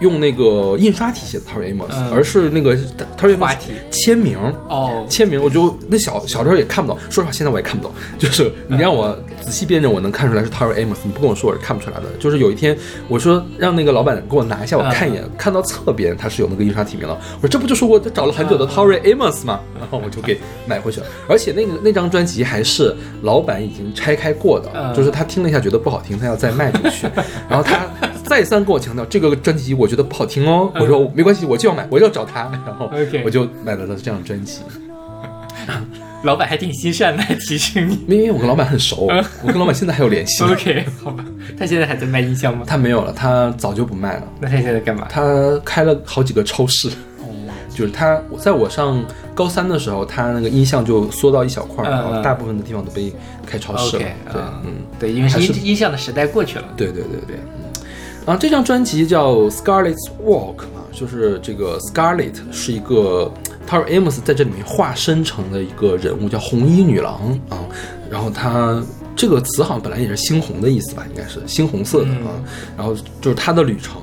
用那个印刷体写的 Tori Amos，、嗯而是那个 Amos 签名。哦，签名，我就那小小时候也看不懂，说实话，现在我也看不懂。就是你让我仔细辨认，我能看出来是 Tori Amos，你不跟我说，我是看不出来的。就是有一天，我说让那个老板给我拿一下，我看一眼，看到侧边它是有那个印刷体名了，我说这不就是我找了很久的 Tori Amos 吗？然后我就给买回去了。而且那个那张专辑还是老板已经拆开过的，嗯就是他听了一下觉得不好听，他要再卖出去，然后他再三跟我强调这个专辑我觉得不好听哦，我说没关系，我就要买，我就要找他，然后我就买了他这张专辑。老板还挺心善的，还提醒你。因为我跟老板很熟，我跟老板现在还有联系。OK，好吧，他现在还在卖音箱吗？他没有了，他早就不卖了。那他现在干嘛？他开了好几个超市，就是他在我上高三的时候，他那个音像就缩到一小块然后嗯大部分的地方都被开超市了。OK，对，啊嗯，对，因为音音像的时代过去了。对对对对。嗯啊，这张专辑叫《Scarlet's Walk》啊，就是这个 Scarlet 是一个 Tori Amos 在这里面化身成的一个人物，叫红衣女郎啊。然后她这个词好像本来也是猩红的意思吧，应该是猩红色的啊。然后就是她的旅程，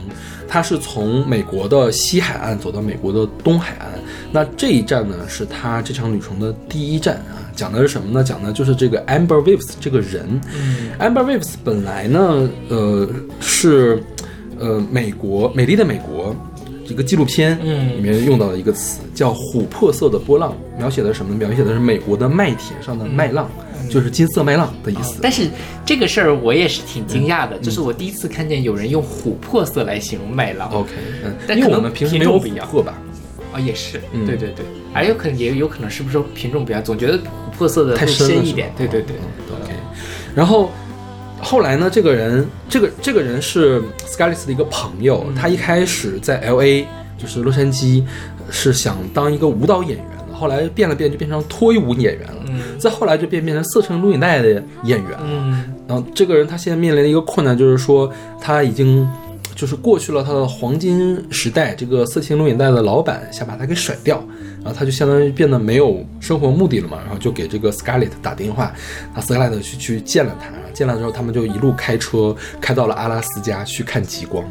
她是从美国的西海岸走到美国的东海岸。那这一站呢，是她这场旅程的第一站啊。讲的是什么呢？讲的就是这个 Amber Waves 这个人。Amber Waves 本来呢，呃，是呃美国美丽的美国这个纪录片嗯里面用到了一个词，叫琥珀色的波浪，描写的是什么？描写的是美国的麦田上的麦浪，就是金色麦浪的意思。但是这个事儿我也是挺惊讶的，就是我第一次看见有人用琥珀色来形容麦浪。OK，嗯，但可能因为我们平时没有琥珀吧？哦，也是，嗯对对对，还有可能也有可能是不是说品种不一样，总觉得琥珀色的会太深一点。对对对，嗯 OK，然后后来呢，这个人，这个这个人是 Scarlett 的一个朋友，他一开始在 L A，就是洛杉矶，是想当一个舞蹈演员的，后来变了变就变成脱衣舞演员了，嗯。再后来就变变成色情录影带的演员了。嗯。然后这个人他现在面临的一个困难就是说，他已经就是过去了他的黄金时代，这个色情录影带的老板想把他给甩掉，然后他就相当于变得没有生活目的了嘛，然后就给这个 Scarlett 打电话，他 Scarlett 去去见了他，见了之后他们就一路开车开到了阿拉斯加去看极光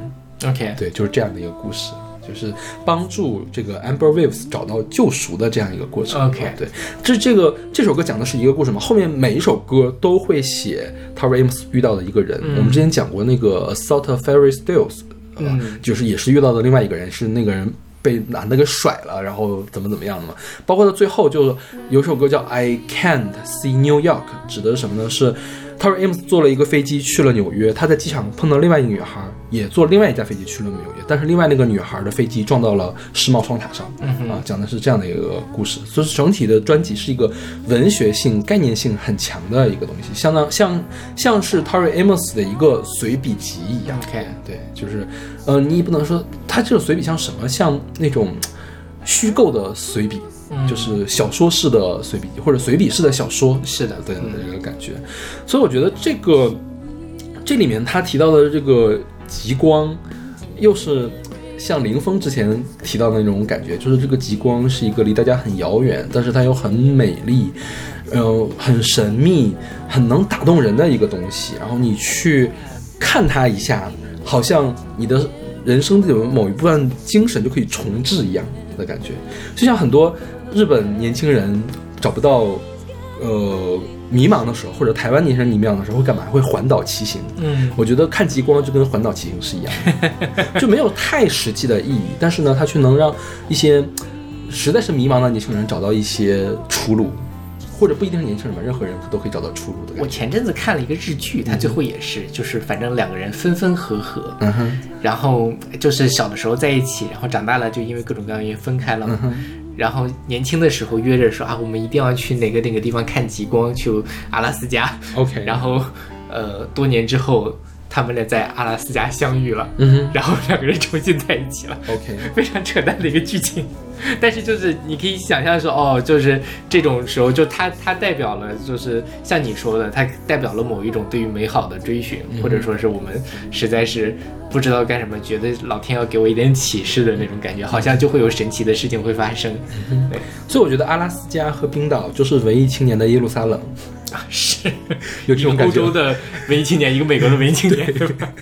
，，OK，对，就是这样的一个故事。就是帮助这个 Amber Waves 找到救赎的这样一个过程。OK 对，这这个这首歌讲的是一个故事嘛，后面每一首歌都会写 Tori Amos 遇到的一个人。我们之前讲过那个 Assault of Fairy Stills，呃，嗯就是也是遇到的另外一个人，是那个人。被男的给甩了，然后怎么怎么样的嘛？包括到最后，就有首歌叫《I Can't See New York》，指的是什么呢？是 Tori Amos 坐了一个飞机去了纽约，他在机场碰到另外一个女孩，也坐另外一架飞机去了纽约，但是另外那个女孩的飞机撞到了世贸双塔上，啊，讲的是这样的一个故事。所以整体的专辑是一个文学性、概念性很强的一个东西，相当像像是 Tori Amos 的一个随笔集一样。OK，对，就是，呃，你也不能说他这个随笔像什么，像那种虚构的随笔，就是小说式的随笔，或者随笔式的小说，是的对的这个感觉。所以我觉得这个这里面他提到的这个极光，又是像林峰之前提到的那种感觉，就是这个极光是一个离大家很遥远，但是它又很美丽，呃，很神秘，很能打动人的一个东西。然后你去看它一下，好像你的人生的某一部分精神就可以重置一样的感觉。就像很多日本年轻人找不到呃迷茫的时候，或者台湾年轻人迷茫的时候会干嘛？会环岛骑行。嗯，我觉得看极光就跟环岛骑行是一样的，就没有太实际的意义，但是呢，它却能让一些实在是迷茫的年轻人找到一些出路，或者不一定是年轻人吧，任何人都可以找到出路的我。前阵子看了一个日剧，它最后也是，就是反正两个人分分合合，嗯哼，然后就是小的时候在一起，然后长大了就因为各种各样的原因分开了嘛。然后年轻的时候约着说啊，我们一定要去哪个哪个地方看极光，去阿拉斯加。OK，然后呃，多年之后，他们俩在阿拉斯加相遇了，嗯然后两个人重新在一起了。，OK，非常扯淡的一个剧情，但是就是你可以想象说，哦，就是这种时候，就它它代表了，就是像你说的，它代表了某一种对于美好的追寻，或者说是我们实在是不知道干什么，觉得老天要给我一点启示的那种感觉，好像就会有神奇的事情会发生。对。所以我觉得阿拉斯加和冰岛就是文艺青年的耶路撒冷，啊，是有这种感觉一个欧洲。的文艺青年，一个美国的文艺青年，对吧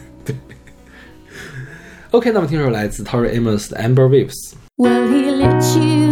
？OK，那么听首来自 Tori Amos 的 Amber Waves。He you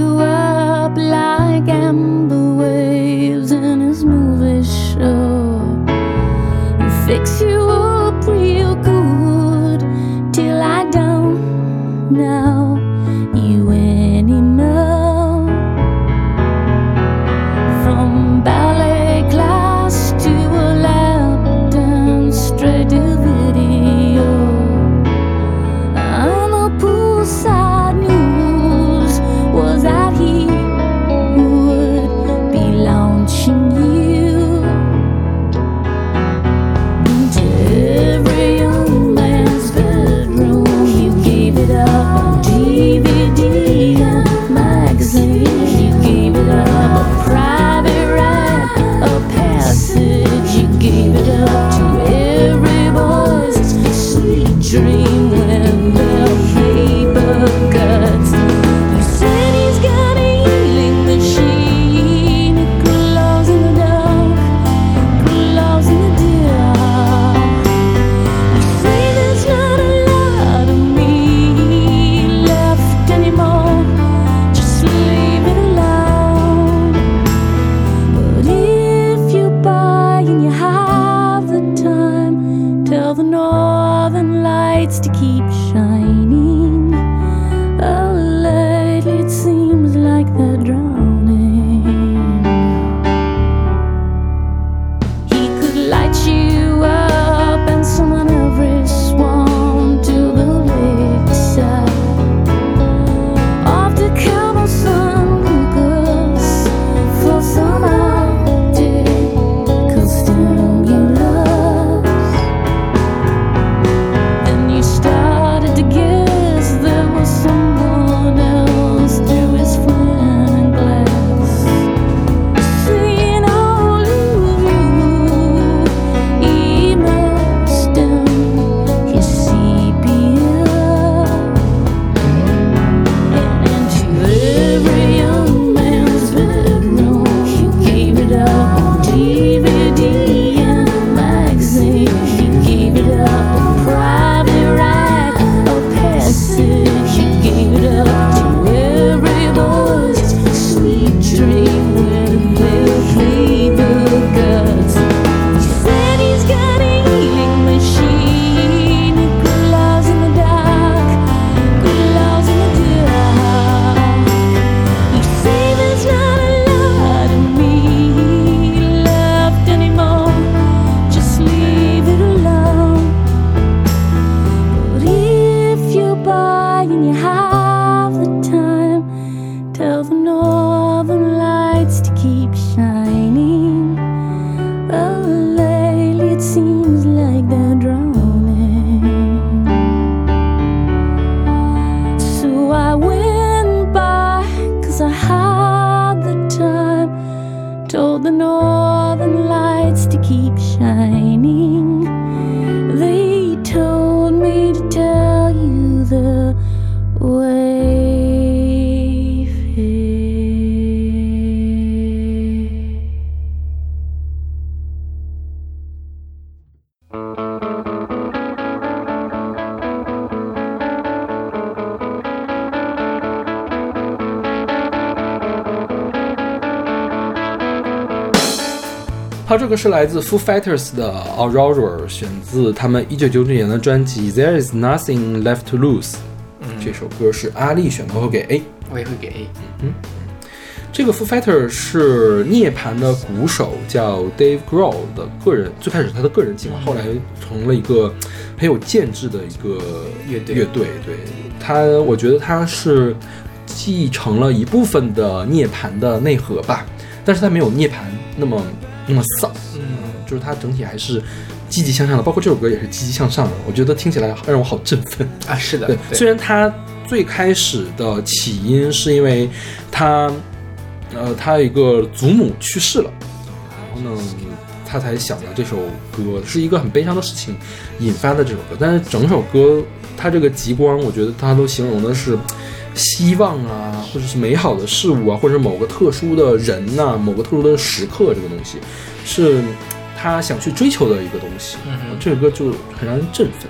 是来自 Foo Fighters 的 Aurora，选自他们一九九九年的专辑《There Is Nothing Left to Lose》。这首歌是阿丽选的，我会给 A。我也会给 A。嗯这个 Foo Fighter 是涅槃的鼓手叫 Dave Grohl 的个人，最开始是他的个人计划，后来成了一个很有建制的一个乐队乐队，对他，我觉得他是继承了一部分的涅槃的内核吧，但是他没有涅槃那么那么丧，他整体还是积极向上的，包括这首歌也是积极向上的，我觉得听起来让我好振奋。啊，是的，对，虽然他最开始的起因是因为他，呃，他一个祖母去世了，然后呢，他才想到这首歌，是一个很悲伤的事情引发的这首歌。但是整首歌，它这个极光，我觉得他都形容的是希望啊，或者是美好的事物啊，或者是某个特殊的人呐、某个特殊的时刻，这个东西是他想去追求的一个东西。这首歌就很让人振奋。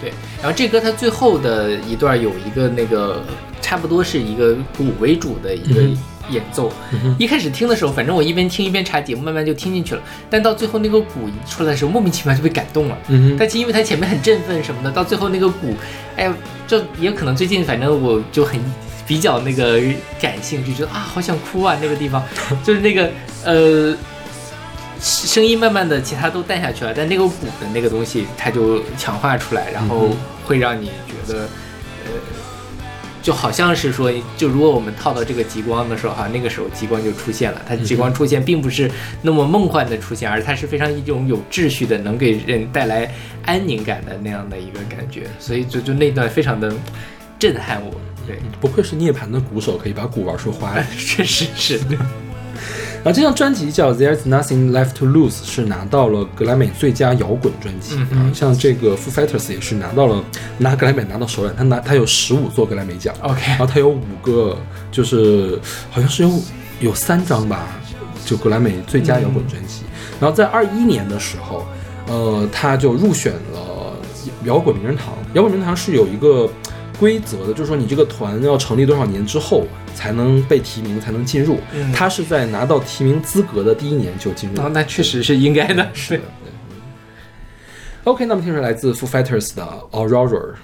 对，然后这歌它最后的一段有一个那个差不多是一个鼓为主的一个嗯演奏。嗯一开始听的时候，反正我一边听一边查节目，慢慢就听进去了。但到最后那个鼓一出来的时候，莫名其妙就被感动了。嗯哼，但其实因为它前面很振奋什么的，到最后那个鼓，哎呀，这也可能最近反正我就很比较那个感性，就觉得啊好想哭啊那个地方，就是那个呃声音慢慢的其他都淡下去了，但那个鼓的那个东西它就强化出来，然后嗯会让你觉得呃。就好像是说，就如果我们套到这个极光的时候，哈，那个时候极光就出现了。它极光出现并不是那么梦幻的出现，而它是非常一种有秩序的，能给人带来安宁感的那样的一个感觉。所以就就那段非常的震撼我。对，不愧是涅槃的鼓手，可以把鼓玩出花来。确实是。然后这张专辑叫《There's Nothing Left to Lose》，是拿到了格莱美最佳摇滚专辑。啊，像这个 Foo Fighters 也是拿到了拿格莱美拿到手软，他拿他有十五座格莱美奖，OK 然后他有五个，就是好像是有有三张吧，就格莱美最佳摇滚专辑。然后在二一年的时候，呃，他就入选了摇滚名人堂。摇滚名人堂是有一个规则的，就是说你这个团要成立多少年之后才能被提名，才能进入。嗯他是在拿到提名资格的第一年就进入哦，了。那确实是应该的。是的。OK，那么听出来自 Foo Fighters 的 Aurora。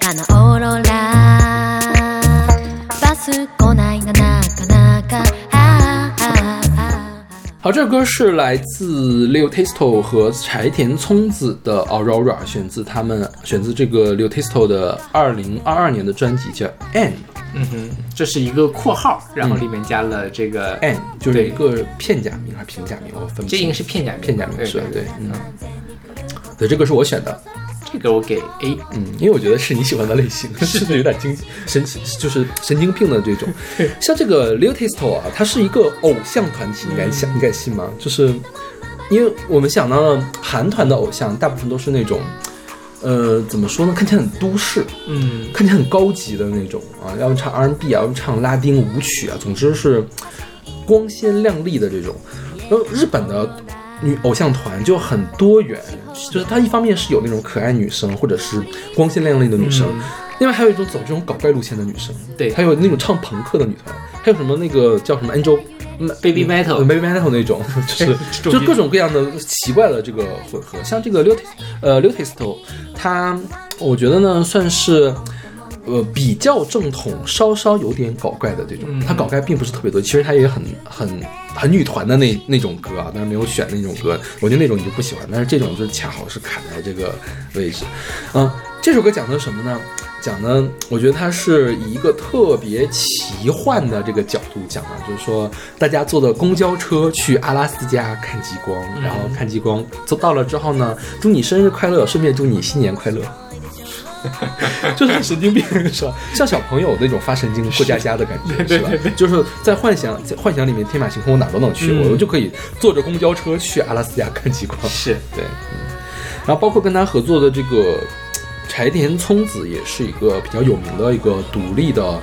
Kana Orola 好，这首歌是来自 Leo Testo 和柴田聪子的 Aurora，选自他们，选自这个 Leo Testo 的2022年的专辑叫 N 嗯哼，这是一个括号，然后里面加了这个 N，就是一个片假名还是平假名，我分不清。这应该是片假片假名，对对，嗯。对，这个是我选的。这个我给 A。嗯，因为我觉得是你喜欢的类型，是不是有点精神奇，就是神经病的这种。像这个 Leo Testo 啊，它是一个偶像团体，你敢想，你敢信吗？就是因为我们想到了韩团的偶像，大部分都是那种，呃，怎么说呢？看起来很都市，嗯，看起来很高级的那种啊，要么唱 R&B 啊，要么唱拉丁舞曲啊，总之是光鲜亮丽的这种。然后日本的女偶像团就很多元，就是她一方面是有那种可爱女生，或者是光鲜亮丽的女生，嗯另外还有一种走这种搞怪路线的女生，对还有那种唱朋克的女团，还有什么那个叫什么 Angel。嗯 Baby Metal 呃 Baby Metal 那种，就是就各种各样的奇怪的这个混合。像这个 Lutis 呃 Lutisto，它我觉得呢算是呃比较正统，稍稍有点搞怪的这种。嗯它搞怪并不是特别多，其实它也很很很女团的那那种歌啊，但是没有选那种歌。我觉得那种你就不喜欢，但是这种就是恰好是卡在这个位置。嗯，这首歌讲的什么呢？讲的，我觉得它是以一个特别奇幻的这个角度讲的，就是说大家坐的公交车去阿拉斯加看极光，然后看极光，坐到了之后呢，祝你生日快乐，顺便祝你新年快乐。就是很神经病是吧？像小朋友那种发神经过家家的感觉是吧？就是在幻想在幻想里面天马行空，我哪儿都能去，嗯我就可以坐着公交车去阿拉斯加看极光。是 对，嗯，然后包括跟他合作的这个柴田聪子，也是一个比较有名的一个独立的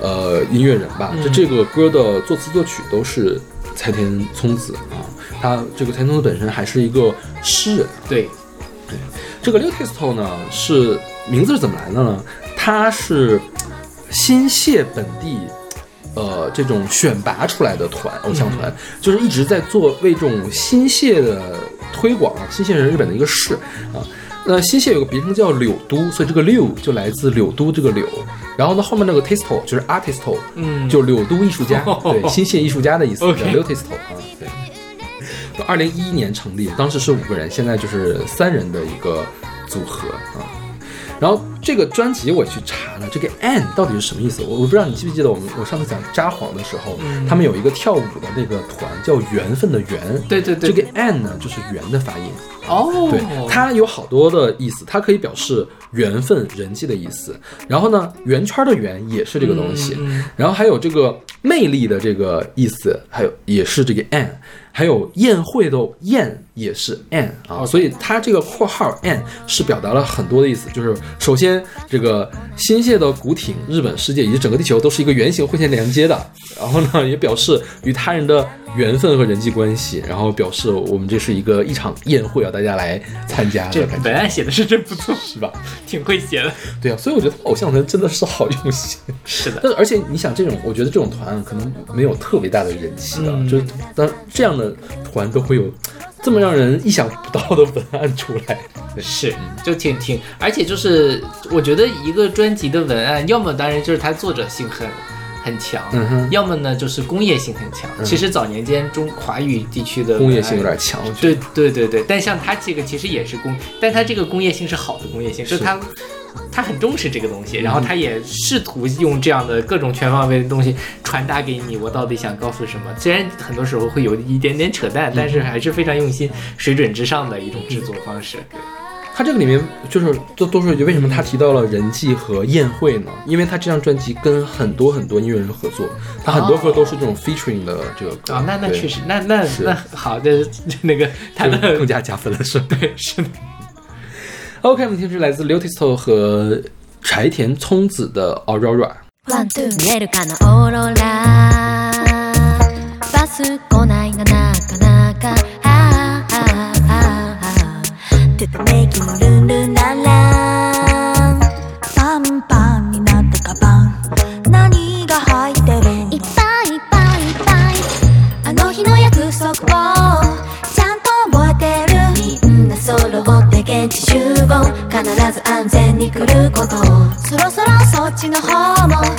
呃音乐人吧。嗯就这个歌的作词作曲都是柴田聪子啊，他这个柴田聪子本身还是一个诗人。对，这个 l u t i s t o 呢是名字是怎么来的呢？它是新泻本地。呃，这种选拔出来的团，偶像团，就是一直在做为这种新泻的推广啊。新泻是日本的一个市啊，那新泻有个别称叫柳都，所以这个柳就来自柳都这个柳。然后呢，后面那个 testo 就是 artisto，嗯就柳都艺术家，对，新泻艺术家的意思，叫 testo 啊，对。二零一一年成立，当时是五个人，现在就是三人的一个组合啊。然后这个专辑我也去查了，这个 “an” 到底是什么意思？我我不知道你记不记得我们我上次讲札幌的时候，嗯。他们有一个跳舞的那个团叫缘分的缘，对对对。这个 “an” 呢就是缘的发音，哦，对，它有好多的意思，它可以表示缘分、人际的意思。然后呢，圆圈的圆也是这个东西，然后还有这个魅力的这个意思，还有也是这个 an，还有宴会的宴也是 an 啊，所以它这个括号 an 是表达了很多的意思，就是首先这个新泻的古挺、日本世界以及整个地球都是一个圆形互相连接的，然后呢，也表示与他人的缘分和人际关系，然后表示我们这是一个一场宴会啊，大家来参加这的感觉，文案写的是真不错，是吧？挺会写的。对啊，所以我觉得偶像团真的是好用心。是的，而且你想，这种我觉得这种团可能没有特别大的人气的，嗯就是当这样的团都会有这么让人意想不到的文案出来。是，就挺挺，而且就是我觉得一个专辑的文案，要么当然就是它作者性很很强，嗯要么呢就是工业性很强。其实早年间中华语地区的工业性有点强。对对对对，但像他这个其实也是工，但他这个工业性是好的工业性，是是他他很重视这个东西，然后他也试图用这样的各种全方位的东西传达给你，我到底想告诉什么？虽然很多时候会有一点点扯淡，但是还是非常用心、水准之上的一种制作方式。他这个里面就是多多说一句为什么他提到了人际和宴会呢？因为他这张专辑跟很多很多音乐人合作，他很多歌都是这种 featuring 的这个歌啊、那那确实，那那那好的，那个 他的更加加分了，是？对是的，OK，我们听的是来自刘天池和柴田聪子的《Aurora》。本必ず安全に来ることそろそろそっちの方も。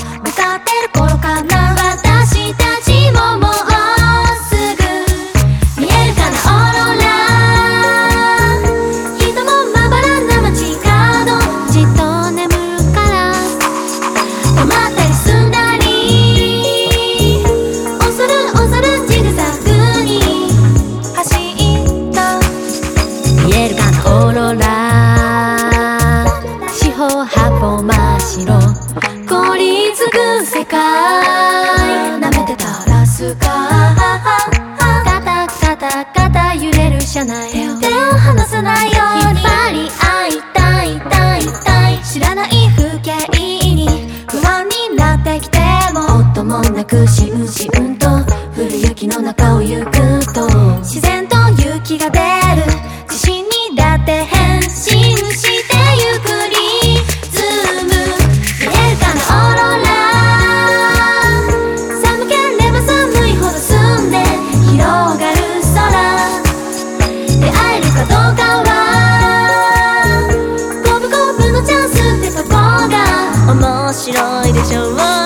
白いでしょう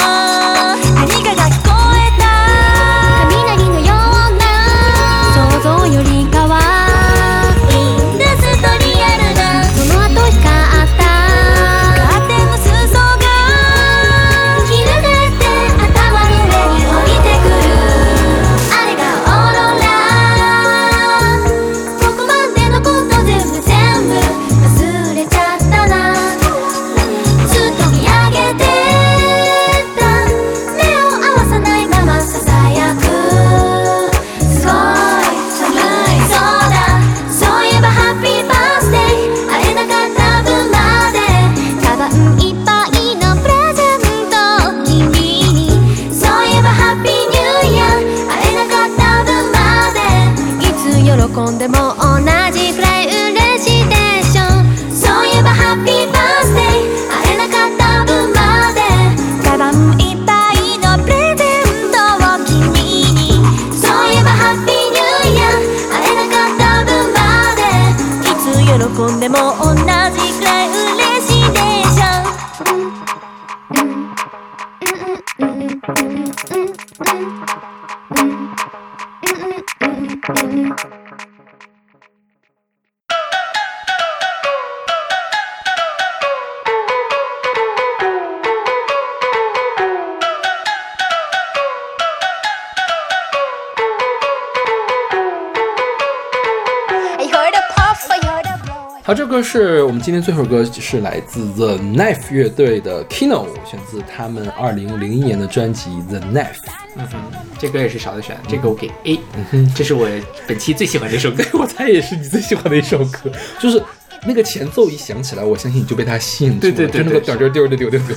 歌是我们今天最后一首歌，是来自 The Knife 乐队的 Kino，选自他们二零零一年的专辑 The Knife。嗯哼，这歌也是少的选，这个我给 A，嗯哼这是我本期最喜欢的一首歌。我猜也是你最喜欢的一首歌，就是那个前奏一响起来，我相信你就被它吸引住了。对对对就那个丢丢丢丢丢丢，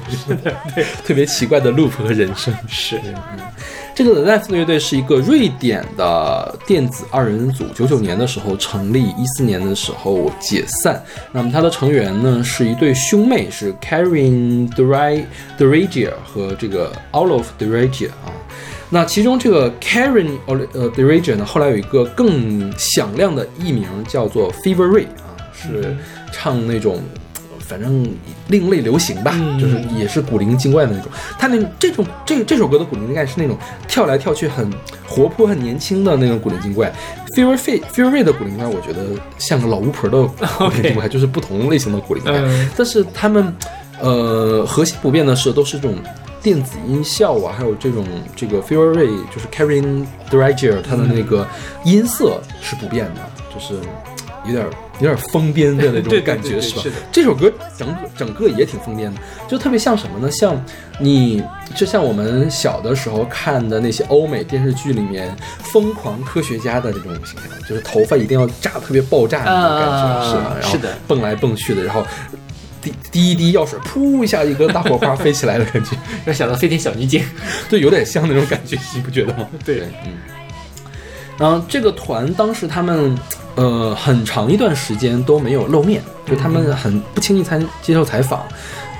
对，特别奇怪的 loop 和人声。是，这个 The Knife 乐队是一个瑞典的电子二人组，九九年的时候成立，一四年的时候解散。那么它的成员呢是一对兄妹，是 Karin d r r a g i a 和这个 Olof d r a g i a 啊。那其中这个 Karen 呃 d r a g i a 呢，后来有一个更响亮的艺名叫做 Fever Ray 啊，是唱那种。反正另类流行吧，嗯就是也是古灵精怪的那种。他那这种这这首歌的古灵精怪是那种跳来跳去很活泼、很年轻的那种古灵精怪。Fever Ray Fever Ray 的古灵精怪，我觉得像个老巫婆的 古灵精怪，就是不同类型的古灵精怪。嗯但是他们呃核心不变的是，都是这种电子音效啊，还有这种这个 Ray 就是 Karen Dragier 他的那个音色是不变的，就是有点有点疯癫的那种感觉，是吧？这首歌整个整个也挺疯癫的，就特别像什么呢？像你就像我们小的时候看的那些欧美电视剧里面疯狂科学家的这种形象，就是头发一定要炸特别爆炸的那种感觉，啊是吧？然后是的蹦来蹦去的，然后。滴滴一滴药水，噗一下，一个大火花飞起来的感觉，要想到飞天小女警。对，有点像那种感觉，你不觉得吗？对，嗯。然后这个团当时他们呃很长一段时间都没有露面，就他们很不轻易参接受采访。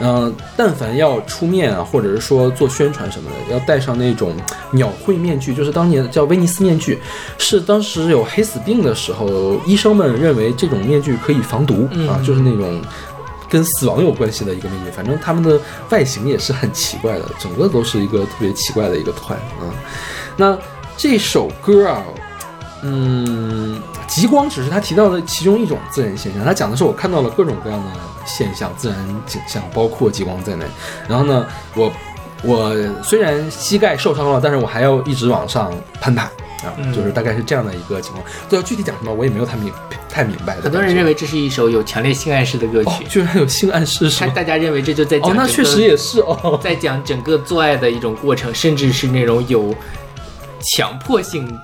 嗯、但凡要出面啊，或者是说做宣传什么的，要戴上那种鸟喙面具，就是当年叫威尼斯面具，是当时有黑死病的时候，医生们认为这种面具可以防毒、嗯啊，就是那种跟死亡有关系的一个面具。反正他们的外形也是很奇怪的，整个都是一个特别奇怪的一个团啊。那这首歌啊，嗯，极光只是他提到的其中一种自然现象，他讲的是我看到了各种各样的现象、自然景象，包括极光在内。然后呢，我我虽然膝盖受伤了，但是我还要一直往上攀爬啊，嗯就是大概是这样的一个情况。对，具体讲什么我也没有太明太明白的。很多人认为这是一首有强烈性暗示的歌哦曲，，居然有性暗示是他吗？大家认为这就在讲哦，那确实也是哦。在讲整个做爱的一种过程，甚至是那种有强迫性、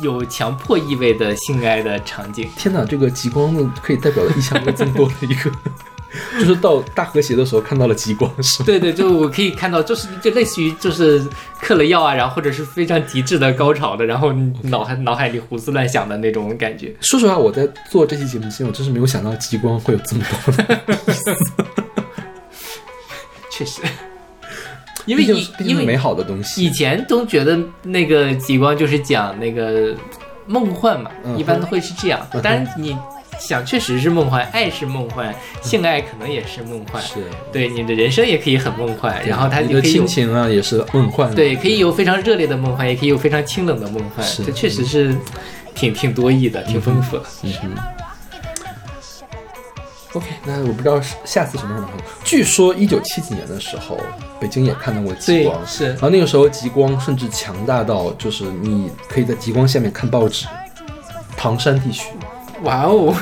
有强迫意味的性爱的场景。天哪，这个极光呢，可以代表的意象又增多的一个，就是到大和谐的时候看到了极光，是吗？对对，就我可以看到，就是就类似于就是嗑了药啊，然后或者是非常极致的高潮的，然后脑海脑海里胡思乱想的那种感觉。说实话，我在做这期节目之前，我真是没有想到极光会有这么多的，确实，因为毕竟以因为美好的东西。以前都觉得那个极光就是讲那个梦幻嘛，嗯一般都会是这样。当然你想，确实是梦幻，爱是梦幻，性爱可能也是梦幻。是，对，你的人生也可以很梦幻，然后它你的就可以有亲情啊也是梦幻，对，可以有非常热烈的梦幻，也可以有非常清冷的梦幻，是这确实是挺挺多义的，挺丰富的。嗯哼。OK，那我不知道是下次什么时候能看到。据说一九七几年的时候，北京也看到过极光，，是然后那个时候极光甚至强大到，就是你可以在极光下面看报纸。唐山地区哇哦，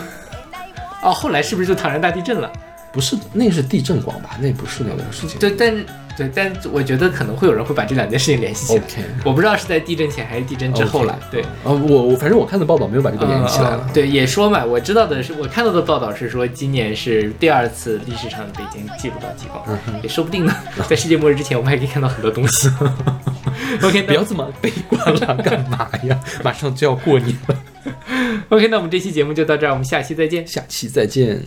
哦，后来是不是就唐山大地震了？不是，那是地震光吧？那不是那个事情。对，但是对，但我觉得可能会有人会把这两件事情联系起来。我不知道是在地震前还是地震之后了。对。呃，我我反正我看的报道没有把这个联系起来了。嗯嗯对，也说嘛，我知道的是，我看到的报道是说，今年是第二次历史上北京记录到极光，嗯也说不定呢，在世界末日之前，我们还可以看到很多东西。OK，不要这么悲观了，干嘛呀？马上就要过年了，OK，那我们这期节目就到这儿，我们下期再见。下期再见。